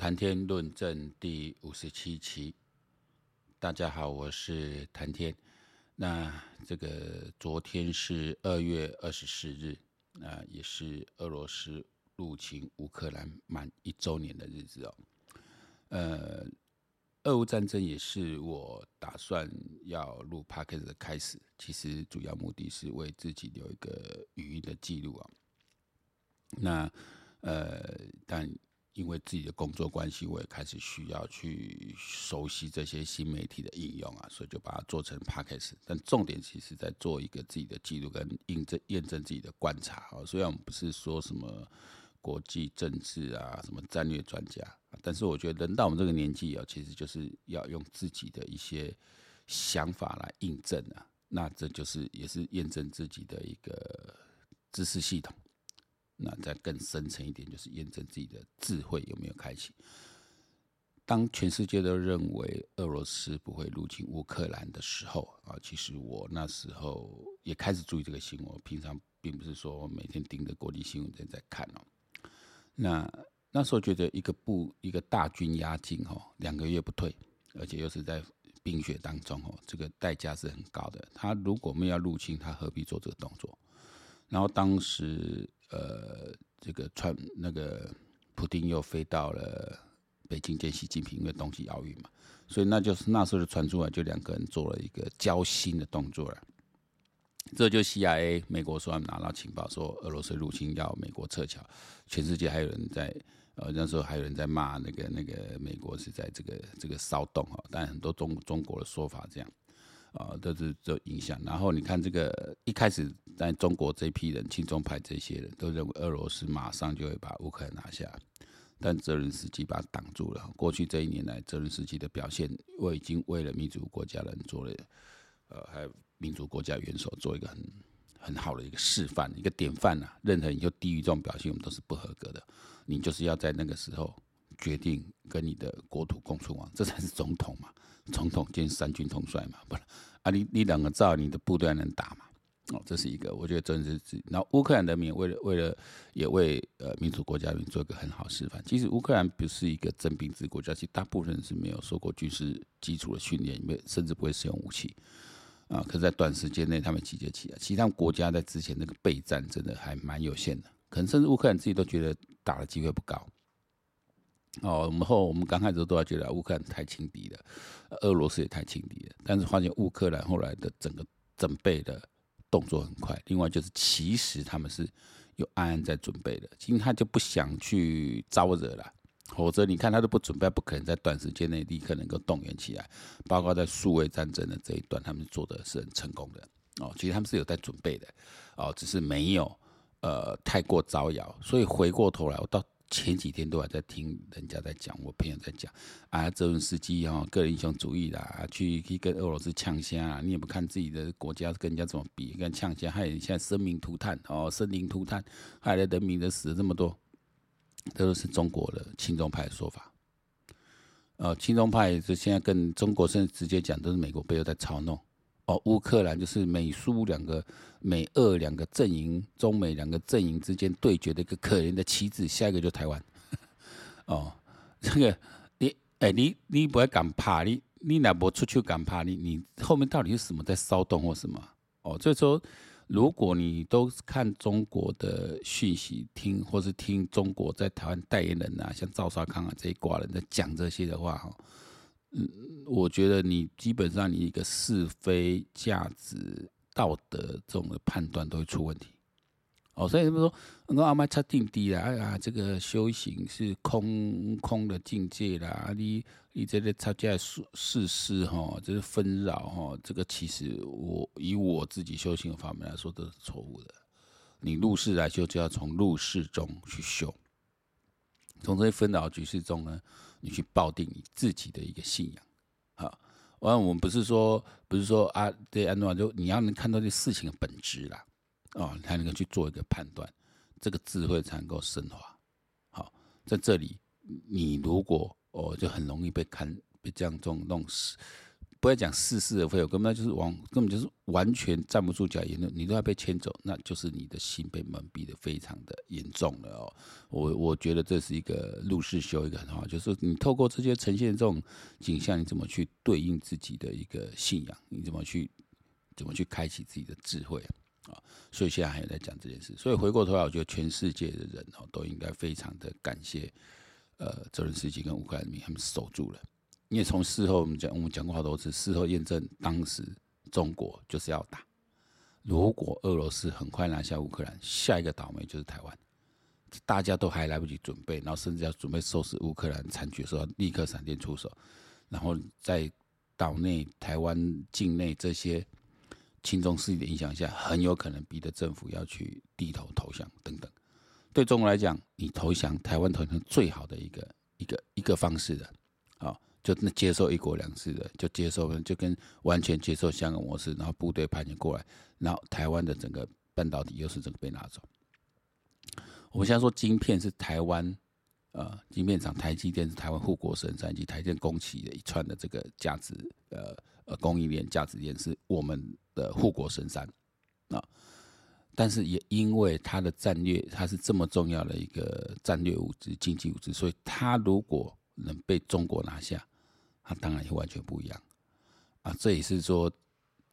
谈天论证第五十七期，大家好，我是谈天。那这个昨天是二月二十四日，啊，也是俄罗斯入侵乌克兰满一周年的日子哦。呃，俄乌战争也是我打算要录 Podcast 的开始，其实主要目的是为自己留一个语音的记录啊。那呃，但。因为自己的工作关系，我也开始需要去熟悉这些新媒体的应用啊，所以就把它做成 Podcast。但重点其实在做一个自己的记录跟印证、验证自己的观察啊。虽然我们不是说什么国际政治啊、什么战略专家，但是我觉得人到我们这个年纪啊，其实就是要用自己的一些想法来印证啊。那这就是也是验证自己的一个知识系统。那再更深层一点，就是验证自己的智慧有没有开启。当全世界都认为俄罗斯不会入侵乌克兰的时候啊，其实我那时候也开始注意这个新闻。平常并不是说我每天盯着国际新闻在在看哦。那那时候觉得一个部一个大军压境哦，两个月不退，而且又是在冰雪当中哦，这个代价是很高的。他如果没有入侵，他何必做这个动作？然后当时。呃，这个传那个普丁又飞到了北京见习近平，因为冬季奥运嘛，所以那就是那时候就传出来，就两个人做了一个交心的动作了。这就 CIA 美国说他们拿到情报，说俄罗斯入侵要美国撤侨，全世界还有人在呃那时候还有人在骂那个那个美国是在这个这个骚动哈，但很多中中国的说法这样。啊，都是这影响。然后你看，这个一开始在中国这批人，亲中派这些人都认为俄罗斯马上就会把乌克兰拿下，但泽连斯基把他挡住了。过去这一年来，泽连斯基的表现，我已经为了民主国家人做了，呃，还有民主国家元首做一个很很好的一个示范，一个典范啊。任何人就低于这种表现，我们都是不合格的。你就是要在那个时候决定跟你的国土共存亡，这才是总统嘛。总统兼三军统帅嘛，不是啊？你你两个照，你的部队能打嘛？哦，这是一个，我觉得真的是。然后乌克兰人民为了为了也为呃民主国家人做一个很好示范。其实乌克兰不是一个征兵制国家，其实大部分人是没有受过军事基础的训练，没甚至不会使用武器啊。可是，在短时间内他们集结起来，其他国家在之前那个备战真的还蛮有限的，可能甚至乌克兰自己都觉得打的机会不高。哦，我们后我们刚开始都要觉得乌克兰太轻敌了，俄罗斯也太轻敌了。但是发现乌克兰后来的整个准备的动作很快。另外就是，其实他们是有暗暗在准备的，其实他就不想去招惹了，否则你看他都不准备，不可能在短时间内立刻能够动员起来。包括在数位战争的这一段，他们做的是很成功的。哦，其实他们是有在准备的，哦，只是没有呃太过招摇。所以回过头来，我到。前几天都还在听人家在讲，我朋友在讲啊，泽伦斯基哈个人英雄主义啦，去去跟俄罗斯呛声啊，你也不看自己的国家跟人家怎么比，跟呛声，害人现在生灵涂炭哦，生灵涂炭，害得人民的死了这么多，这都是中国的亲中派的说法。呃，亲中派是现在跟中国甚至直接讲，都是美国背后在操弄。哦，乌克兰就是美苏两个、美俄两个阵营、中美两个阵营之间对决的一个可怜的棋子，下一个就台湾。哦，这个你哎、你你不会敢怕，你你哪不出去敢怕？你你后面到底是什么在骚动或什么？哦，所以说，如果你都看中国的讯息，听或是听中国在台湾代言人啊，像赵少康啊这一挂人在讲这些的话，哈。嗯，我觉得你基本上你一个是非、价值、道德这种的判断都会出问题。哦，所以他们说，我阿妈差定低啦，啊，这个修行是空空的境界啦，你你这个差价事事事哈，这是纷扰哈，这个其实我以我自己修行的方面来说都是错误的。你入世来修，就要从入世中去修。从这些纷扰局势中呢，你去抱定你自己的一个信仰，好，完我们不是说不是说啊，对安诺就你要能看到这事情的本质啦，哦，才能够去做一个判断，这个智慧才能够升华。好，在这里你如果哦，就很容易被看被这样这种弄死，不要讲似是而非，我根本就是往根本就是完全站不住脚言论，你都要被牵走，那就是你的心被蒙蔽的非常的严重了哦。我我觉得这是一个入世修一个很好，就是你透过这些呈现这种景象，你怎么去对应自己的一个信仰？你怎么去怎么去开启自己的智慧啊？所以现在还有在讲这件事。所以回过头来，我觉得全世界的人哦都应该非常的感谢，呃，泽伦斯基跟乌克兰人民他们守住了。因为从事后我们讲，我们讲过好多次，事后验证，当时中国就是要打。如果俄罗斯很快拿下乌克兰，下一个倒霉就是台湾。大家都还来不及准备，然后甚至要准备收拾乌克兰残局的时候，立刻闪电出手，然后在岛内、台湾境内这些亲中势力的影响下，很有可能逼得政府要去低头投降等等。对中国来讲，你投降，台湾投降最好的一个一个一个方式的。就那接受一国两制的，就接受，就跟完全接受香港模式，然后部队派遣过来，然后台湾的整个半导体又是整个被拿走。我们现在说晶片是台湾，呃，晶片厂台积电是台湾护国神山，以及台积电供给的一串的这个价值，呃呃，供应链价值链是我们的护国神山啊。但是也因为它的战略，它是这么重要的一个战略物资、经济物资，所以它如果能被中国拿下。那当然也完全不一样啊！这也是说，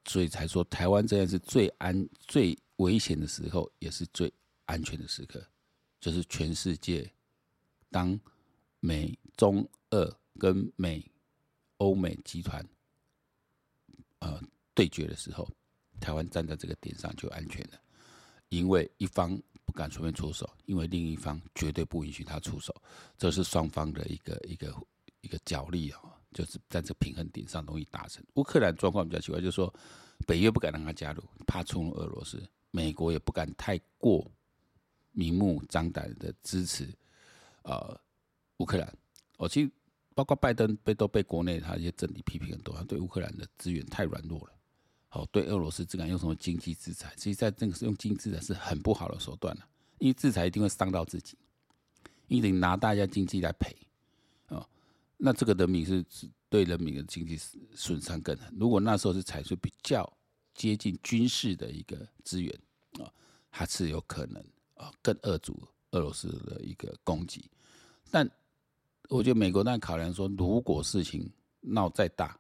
所以才说台湾这样是最安、最危险的时候，也是最安全的时刻。就是全世界当美中俄跟美欧美集团呃对决的时候，台湾站在这个点上就安全了，因为一方不敢随便出手，因为另一方绝对不允许他出手，这是双方的一个一个一个角力啊。就是在这平衡点上容易达成。乌克兰状况比较奇怪，就是说北约不敢让他加入，怕冲俄罗斯；美国也不敢太过明目张胆的支持呃乌克兰。我其实包括拜登被都被国内他一些政敌批评很多，他对乌克兰的资源太软弱了。好，对俄罗斯只敢用什么经济制裁，其实在这个是用经济制裁是很不好的手段了，因为制裁一定会伤到自己，因为你拿大家经济来赔。那这个人民是对人民的经济损伤更狠。如果那时候是采取比较接近军事的一个资源啊，还是有可能啊更扼阻俄罗斯的一个攻击。但我觉得美国那考量说，如果事情闹再大，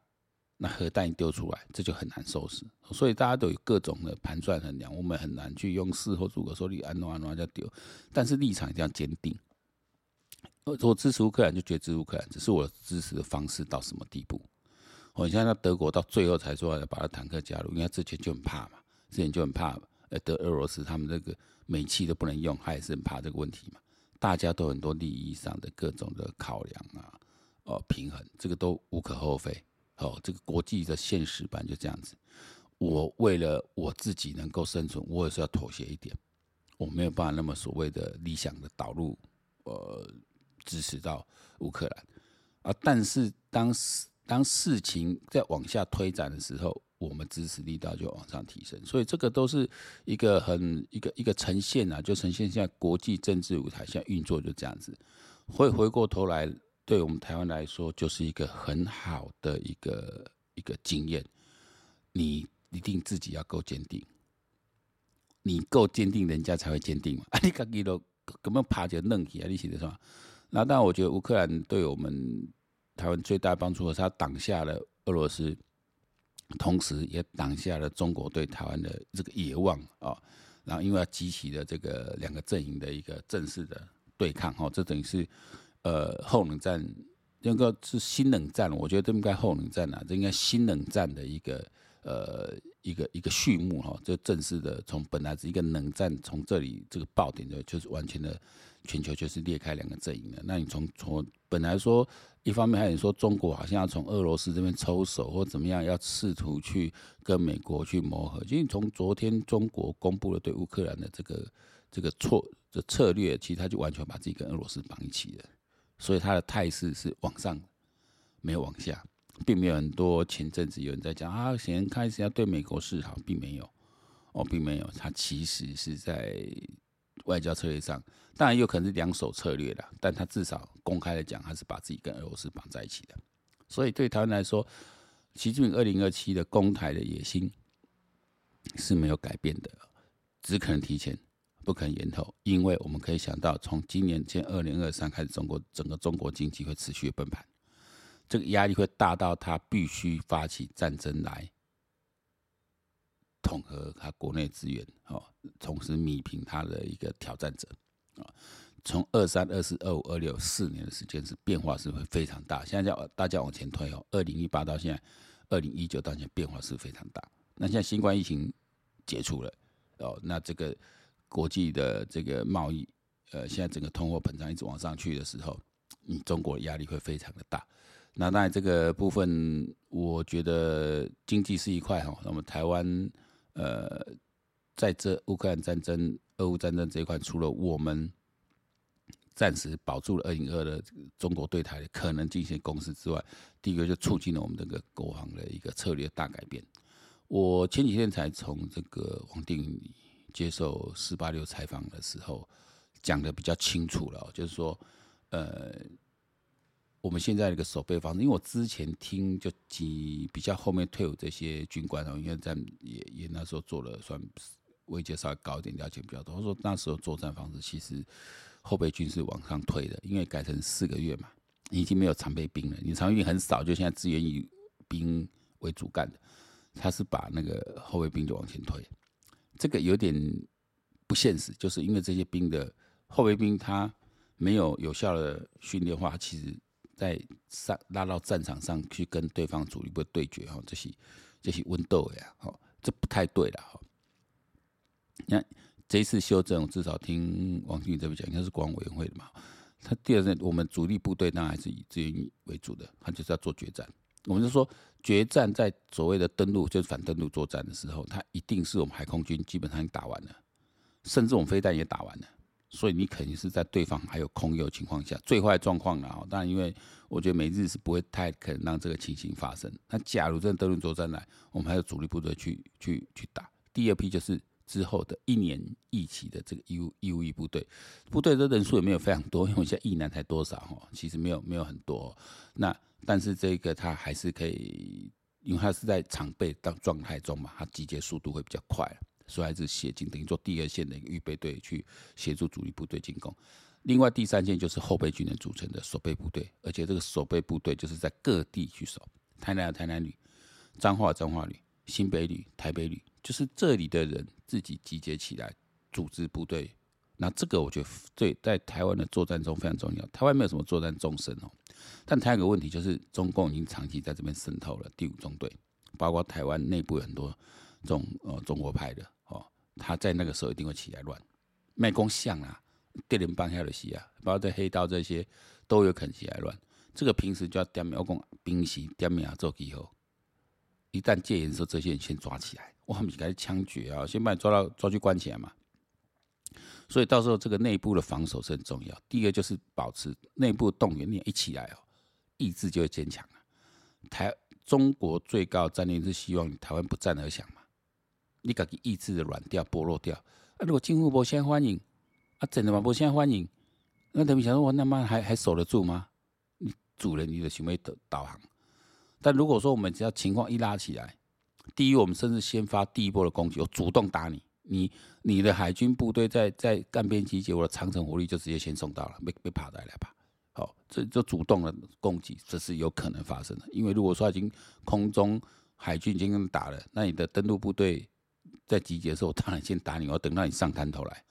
那核弹一丢出来，这就很难收拾。所以大家都有各种的盘算衡量，我们很难去用事后诸葛说你安诺安诺就丢，但是立场一定要坚定。我支持乌克兰就觉得支持乌克兰，只是我支持的方式到什么地步？我现在德国到最后才说要把他坦克加入，因为之前就很怕嘛，之前就很怕，呃，德俄罗斯他们这个煤气都不能用，他也是很怕这个问题嘛。大家都很多利益上的各种的考量啊，哦，平衡，这个都无可厚非。哦，这个国际的现实版就这样子。我为了我自己能够生存，我也是要妥协一点，我没有办法那么所谓的理想的导入，呃。支持到乌克兰啊，但是当事当事情在往下推展的时候，我们支持力道就往上提升，所以这个都是一个很一个一个呈现啊，就呈现现在国际政治舞台现在运作就这样子。回回过头来，对我们台湾来说，就是一个很好的一个一个经验。你一定自己要够坚定，你够坚定，人家才会坚定嘛。啊，你自己都根本怕就愣起啊，你写的是吧？那当然，我觉得乌克兰对我们台湾最大帮助的是，他挡下了俄罗斯，同时也挡下了中国对台湾的这个野望啊。然后，因为要激起了这个两个阵营的一个正式的对抗，哈，这等于是呃后冷战，应该是新冷战。我觉得这应该后冷战啊，这应该新冷战的一个呃一个一个序幕哈。这正式的从本来是一个冷战，从这里这个爆点的，就是完全的。全球就是裂开两个阵营了。那你从从本来说，一方面还有说中国好像要从俄罗斯这边抽手或怎么样，要试图去跟美国去磨合。因为从昨天中国公布了对乌克兰的这个这个错的策略，其实他就完全把自己跟俄罗斯绑一起了。所以他的态势是往上，没有往下，并没有很多前阵子有人在讲啊，先开始要对美国示好，并没有哦，并没有，他其实是在。外交策略上，当然有可能是两手策略的，但他至少公开的讲，他是把自己跟俄罗斯绑在一起的。所以对台湾来说，习近平二零二七的攻台的野心是没有改变的，只可能提前，不可能延后。因为我们可以想到，从今年前二零二三开始，中国整个中国经济会持续的崩盘，这个压力会大到他必须发起战争来统合他国内资源，哦，同时弭平他的一个挑战者，啊。从二三、二四、二五、二六四年的时间是变化是会非常大。现在叫大家往前推哦，二零一八到现在，二零一九到现在变化是非常大。那现在新冠疫情解除了哦，那这个国际的这个贸易，呃，现在整个通货膨胀一直往上去的时候，你中国压力会非常的大。那当然这个部分，我觉得经济是一块哈。那么台湾呃，在这乌克兰战争、俄乌战争这一块，除了我们。暂时保住了二零二的中国对台的可能进行攻势之外，第一个就促进了我们这个国防的一个策略大改变。我前几天才从这个王定宇接受四八六采访的时候讲的比较清楚了，就是说，呃，我们现在的一个守备方式，因为我之前听就几比较后面退伍这些军官哦，因为在也也那时候做了算位阶稍微高一点，了解比较多。他说那时候作战方式其实。后备军是往上推的，因为改成四个月嘛，已经没有常备兵了。你常备兵很少，就现在资源以兵为主干的，他是把那个后备兵就往前推，这个有点不现实，就是因为这些兵的后备兵他没有有效的训练化，其实在上拉到战场上去跟对方主力部队对决哈，这些这些温斗呀，哈，这不太对了哈。那。这一次修正，我至少听王俊这边讲，应该是国安委员会的嘛。他第二任，我们主力部队当然还是以志愿为主的，他就是要做决战。我们就说，决战在所谓的登陆，就是反登陆作战的时候，他一定是我们海空军基本上已经打完了，甚至我们飞弹也打完了。所以你肯定是在对方还有空优情况下，最坏状况了。当然，因为我觉得美日是不会太可能让这个情形发生。那假如真的登陆作战来，我们还有主力部队去去去打。第二批就是。之后的一年一期的这个义务义务役部队，部队的人数也没有非常多，因为现在役男才多少哈，其实没有没有很多。那但是这个他还是可以，因为他是在常备当状态中嘛，他集结速度会比较快，所以还是协进等于做第二线的一个预备队去协助主力部队进攻。另外第三线就是后备军人组成的守备部队，而且这个守备部队就是在各地去守，台南有台南旅，彰化彰化旅，新北旅，台北旅。就是这里的人自己集结起来组织部队，那这个我觉得对在台湾的作战中非常重要。台湾没有什么作战纵深哦，但台湾有个问题就是中共已经长期在这边渗透了第五中队，包括台湾内部有很多这种呃中国派的哦，他在那个时候一定会起来乱，卖公像啊，电联帮下的戏啊，包括在黑道这些都有可能起来乱。这个平时就要点名，我讲平时点名做记号，一旦戒严的时候，这些人先抓起来。我们开始枪决啊，先把你抓到抓去关起来嘛。所以到时候这个内部的防守是很重要。第一个就是保持内部动员力一起来哦，意志就会坚强了。台中国最高战略是希望台湾不战而降嘛。你自己意志的软掉剥落掉啊！如果政府不先欢迎啊，真的吗？不先欢迎，那等于想说我他妈还还守得住吗？你主人你的行为导导航。但如果说我们只要情况一拉起来，第一，我们甚至先发第一波的攻击，我主动打你，你你的海军部队在在岸边集结，我的长城火力就直接先送到了，被被跑来了吧？好，这就主动的攻击，这是有可能发生的。因为如果说已经空中海军已经跟打了，那你的登陆部队在集结的时候，我当然先打你，我要等到你上滩头来，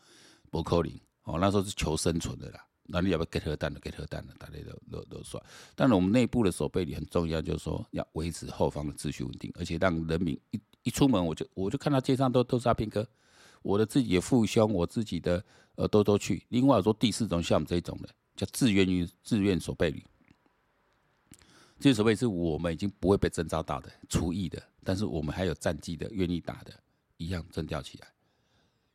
不可能哦，那时候是求生存的啦。那你要不要给核弹的？给核弹的，大家都都都算。但是我们内部的守备里很重要，就是说要维持后方的秩序稳定，而且让人民一一出门，我就我就看到街上都都是阿兵哥，我的自己的父兄，我自己的呃都都去。另外说第四种像我们这种的，叫志愿于志愿守备旅。这守备是我们已经不会被征召到的，除役的，但是我们还有战绩的，愿意打的，一样征调起来。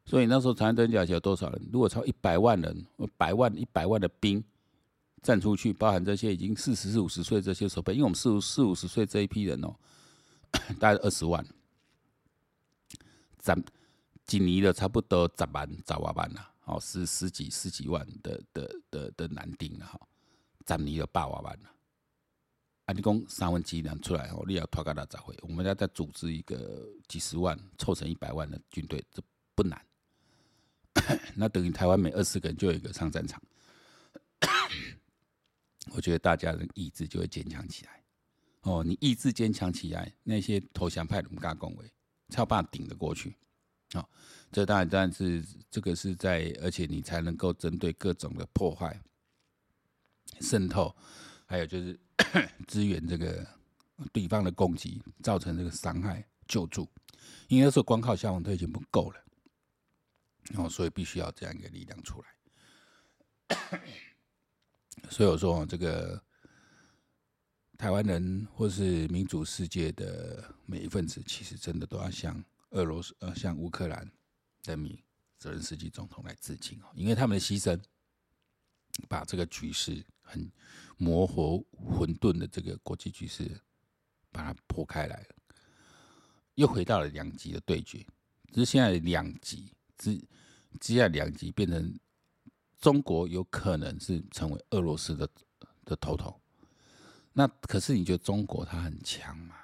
所以那时候长征甲有多少人？如果超一百万人，百万、一百万的兵站出去，包含这些已经四十四五十岁这些守备，因为我们四五四五十岁这一批人哦，大概二十万，咱今年的差不多十万、十万万了，哦，十十几十几万的的的的男丁了哈，咱年的八万万了，啊，你讲三分之一出来哦，你要拖个大杂烩，我们要再组织一个几十万，凑成一百万的军队，这不难。那等于台湾每二十个人就有一个上战场，我觉得大家的意志就会坚强起来。哦，你意志坚强起来，那些投降派的不敢恭维，才有办法顶得过去。好，这当然当然是这个是在，而且你才能够针对各种的破坏、渗透，还有就是 支援这个对方的攻击，造成这个伤害救助。因为那时候光靠消防队已经不够了，哦，所以必须要这样一个力量出来。所以我说这个。台湾人或是民主世界的每一份子，其实真的都要向俄罗斯、呃，向乌克兰人民、泽连斯基总统来致敬哦，因为他们的牺牲，把这个局势很模糊、混沌的这个国际局势，把它破开来了，又回到了两极的对决。只是现在两极，只接下两极变成中国有可能是成为俄罗斯的的头头。那可是你觉得中国它很强吗？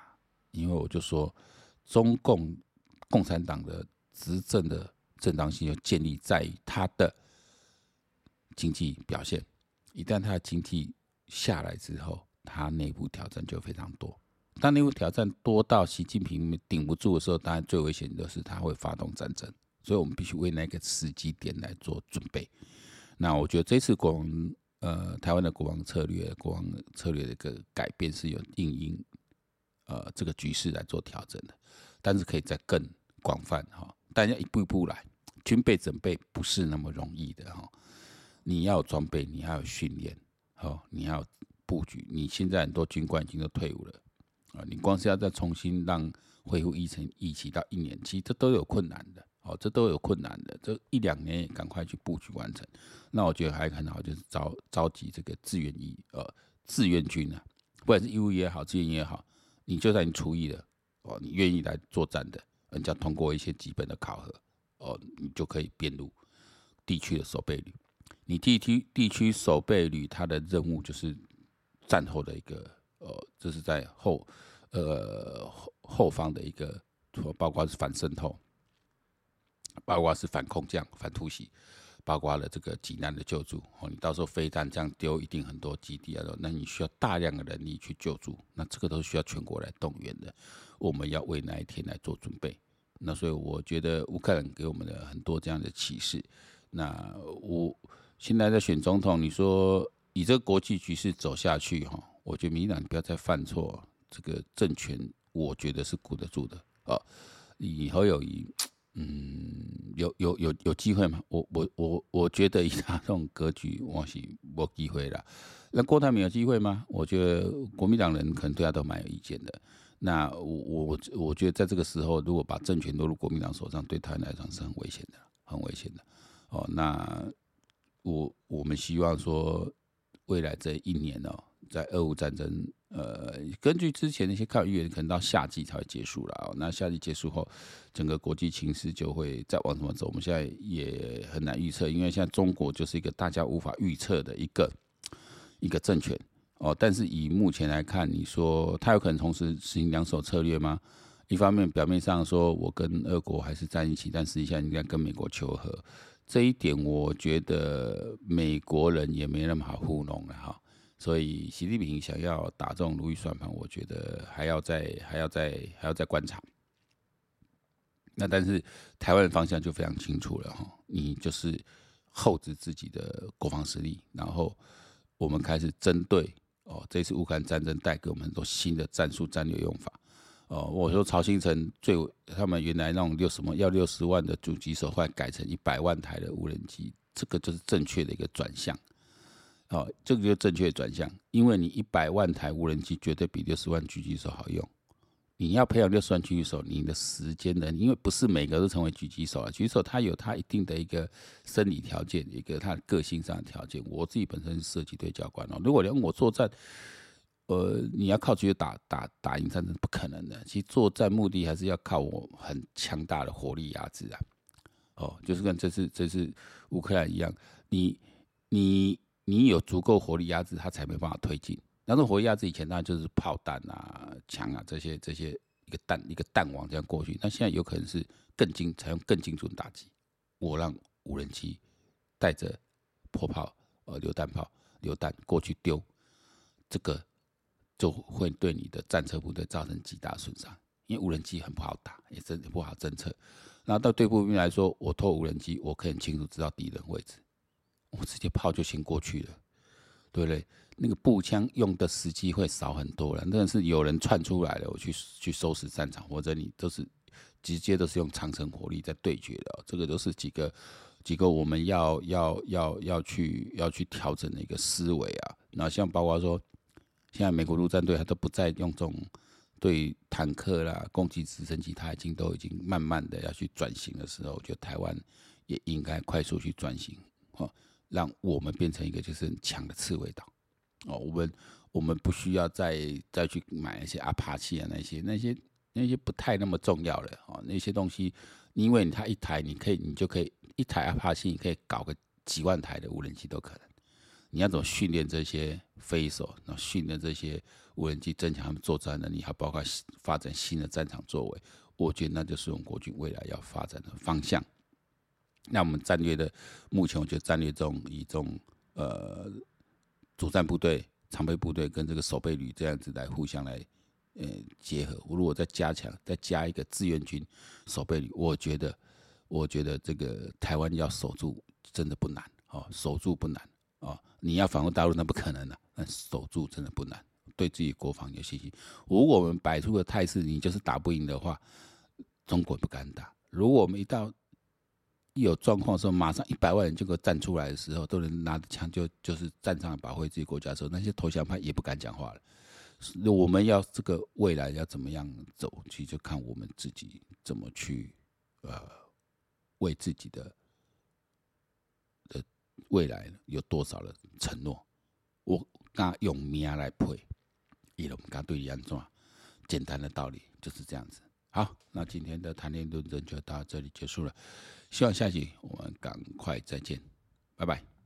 因为我就说，中共共产党的执政的正当性就建立在于它的经济表现。一旦它的经济下来之后，它内部挑战就非常多。当内部挑战多到习近平顶不住的时候，当然最危险的是他会发动战争。所以我们必须为那个时机点来做准备。那我觉得这次广。呃，台湾的国防策略，国防策略的一个改变是有应应呃这个局势来做调整的，但是可以再更广泛哈，大家一步一步来，军备准备不是那么容易的哈，你要装备，你还有训练，哦，你要布局，你现在很多军官已经都退伍了啊，你光是要再重新让恢复议程一起到一年期，这都有困难的。哦，这都有困难的，这一两年也赶快去布局完成。那我觉得还很好，就是召召集这个志愿役，呃，志愿军啊，不管是义务也好，志愿也好，你就算你出役了，哦，你愿意来作战的，人家通过一些基本的考核，哦，你就可以编入地区的守备旅。你地区地区守备旅，它的任务就是战后的一个，呃，这是在后，呃，后后方的一个，包括是反渗透。包括是反空降、反突袭，包括了这个济南的救助哦。你到时候飞弹这样丢，一定很多基地啊，那你需要大量的人力去救助，那这个都需要全国来动员的。我们要为那一天来做准备。那所以我觉得乌克兰给我们的很多这样的启示。那我现在在选总统，你说以这个国际局势走下去哈，我觉得民进党不要再犯错，这个政权我觉得是顾得住的啊。以侯友宜。嗯，有有有有机会吗？我我我我觉得以他这种格局，我是没机会了。那郭台铭有机会吗？我觉得国民党人可能对他都蛮有意见的。那我我我觉得在这个时候，如果把政权落入国民党手上，对他来讲是很危险的，很危险的。哦，那我我们希望说，未来这一年哦，在俄乌战争。呃，根据之前那些看预言，可能到夏季才会结束了。那夏季结束后，整个国际情势就会再往什么走？我们现在也很难预测，因为现在中国就是一个大家无法预测的一个一个政权哦。但是以目前来看，你说他有可能同时实行两手策略吗？一方面表面上说我跟俄国还是在一起，但实际上应该跟美国求和。这一点我觉得美国人也没那么好糊弄了哈。所以习近平想要打这种如意算盘，我觉得还要再还要再还要再观察。那但是台湾的方向就非常清楚了哈，你就是厚植自己的国防实力，然后我们开始针对哦，这次乌克兰战争带给我们很多新的战术战略用法哦。我说曹兴诚最他们原来那种六什么要六十万的主击手，换改成一百万台的无人机，这个就是正确的一个转向。好，这个就正确转向，因为你一百万台无人机绝对比六十万狙击手好用。你要培养六十万狙击手，你的时间呢？因为不是每个都成为狙击手啊，狙击手他有他一定的一个生理条件，一个他个性上的条件。我自己本身是射击队教官哦，如果连我作战，呃，你要靠狙击打打打赢战争不可能的。其实作战目的还是要靠我很强大的火力压制啊。哦，就是跟这次这次乌克兰一样，你你。你有足够火力压制，他才没办法推进。那种火力压制以前当然就是炮弹啊、枪啊这些这些一个弹一个弹网这样过去，那现在有可能是更精采用更精准打击。我让无人机带着迫炮、呃榴弹炮、榴弹过去丢，这个就会对你的战车部队造成极大损伤，因为无人机很不好打，也真的不好侦测。那到对步兵来说，我透无人机，我可以很清楚知道敌人位置，我直接炮就先过去了，对不对？那个步枪用的时机会少很多了。但是有人窜出来了，我去去收拾战场，或者你都是直接都是用长程火力在对决的。这个都是几个几个我们要要要要去要去调整的一个思维啊。那像包括说，现在美国陆战队他都不再用这种。对坦克啦、攻击直升机，他已经都已经慢慢的要去转型的时候，我觉得台湾也应该快速去转型，哦，让我们变成一个就是很强的刺猬岛，哦，我们我们不需要再再去买一些阿帕奇啊那些那些那些不太那么重要了，哦，那些东西，因为它一台你可以你就可以一台阿帕奇，你可以搞个几万台的无人机都可能。你要怎么训练这些飞手？然后训练这些无人机，增强他们作战能力，还包括发展新的战场作为。我觉得那就是我们国军未来要发展的方向。那我们战略的目前，我觉得战略中以这种呃主战部队、常备部队跟这个守备旅这样子来互相来呃结合。我如果再加强，再加一个志愿军守备旅，我觉得我觉得这个台湾要守住真的不难哦，守住不难。哦，你要反攻大陆那不可能的，啊，但守住真的不难，对自己国防有信心。如果我们摆出的态势，你就是打不赢的话，中国不敢打。如果我们一到一有状况的时候，马上一百万人就给我站出来的时候，都能拿着枪就就是战场保卫自己国家的时候，那些投降派也不敢讲话了。我们要这个未来要怎么样走，其实就看我们自己怎么去呃为自己的的。未来有多少的承诺？我刚用命来配，伊隆刚对你安怎？简单的道理就是这样子。好，那今天的谈天论证就到这里结束了。希望下集我们赶快再见，拜拜。